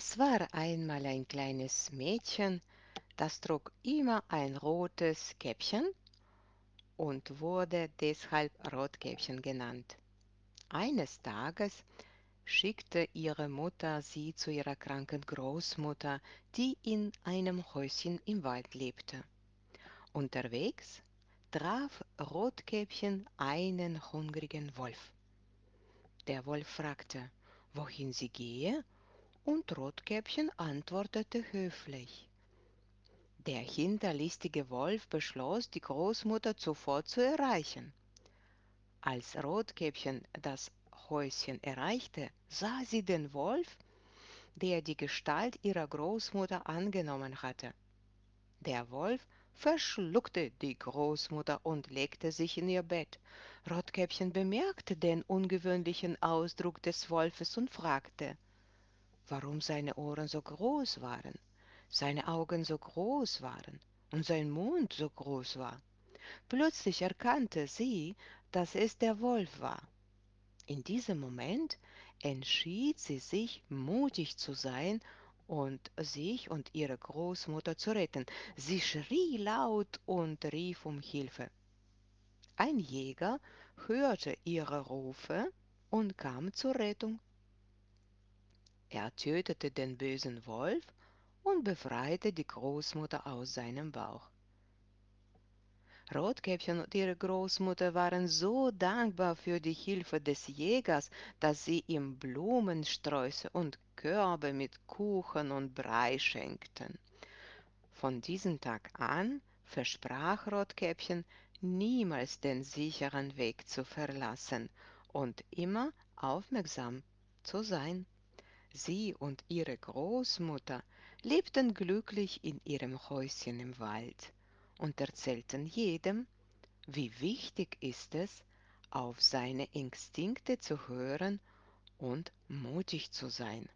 Es war einmal ein kleines Mädchen, das trug immer ein rotes Käppchen und wurde deshalb Rotkäppchen genannt. Eines Tages schickte ihre Mutter sie zu ihrer kranken Großmutter, die in einem Häuschen im Wald lebte. Unterwegs traf Rotkäppchen einen hungrigen Wolf. Der Wolf fragte, wohin sie gehe, und Rotkäppchen antwortete höflich. Der hinterlistige Wolf beschloss, die Großmutter sofort zu erreichen. Als Rotkäppchen das Häuschen erreichte, sah sie den Wolf, der die Gestalt ihrer Großmutter angenommen hatte. Der Wolf verschluckte die Großmutter und legte sich in ihr Bett. Rotkäppchen bemerkte den ungewöhnlichen Ausdruck des Wolfes und fragte, warum seine Ohren so groß waren, seine Augen so groß waren und sein Mund so groß war. Plötzlich erkannte sie, dass es der Wolf war. In diesem Moment entschied sie sich, mutig zu sein und sich und ihre Großmutter zu retten. Sie schrie laut und rief um Hilfe. Ein Jäger hörte ihre Rufe und kam zur Rettung. Er tötete den bösen Wolf und befreite die Großmutter aus seinem Bauch. Rotkäppchen und ihre Großmutter waren so dankbar für die Hilfe des Jägers, dass sie ihm Blumensträuße und Körbe mit Kuchen und Brei schenkten. Von diesem Tag an versprach Rotkäppchen, niemals den sicheren Weg zu verlassen und immer aufmerksam zu sein. Sie und ihre Großmutter lebten glücklich in ihrem Häuschen im Wald und erzählten jedem, wie wichtig ist es, auf seine Instinkte zu hören und mutig zu sein.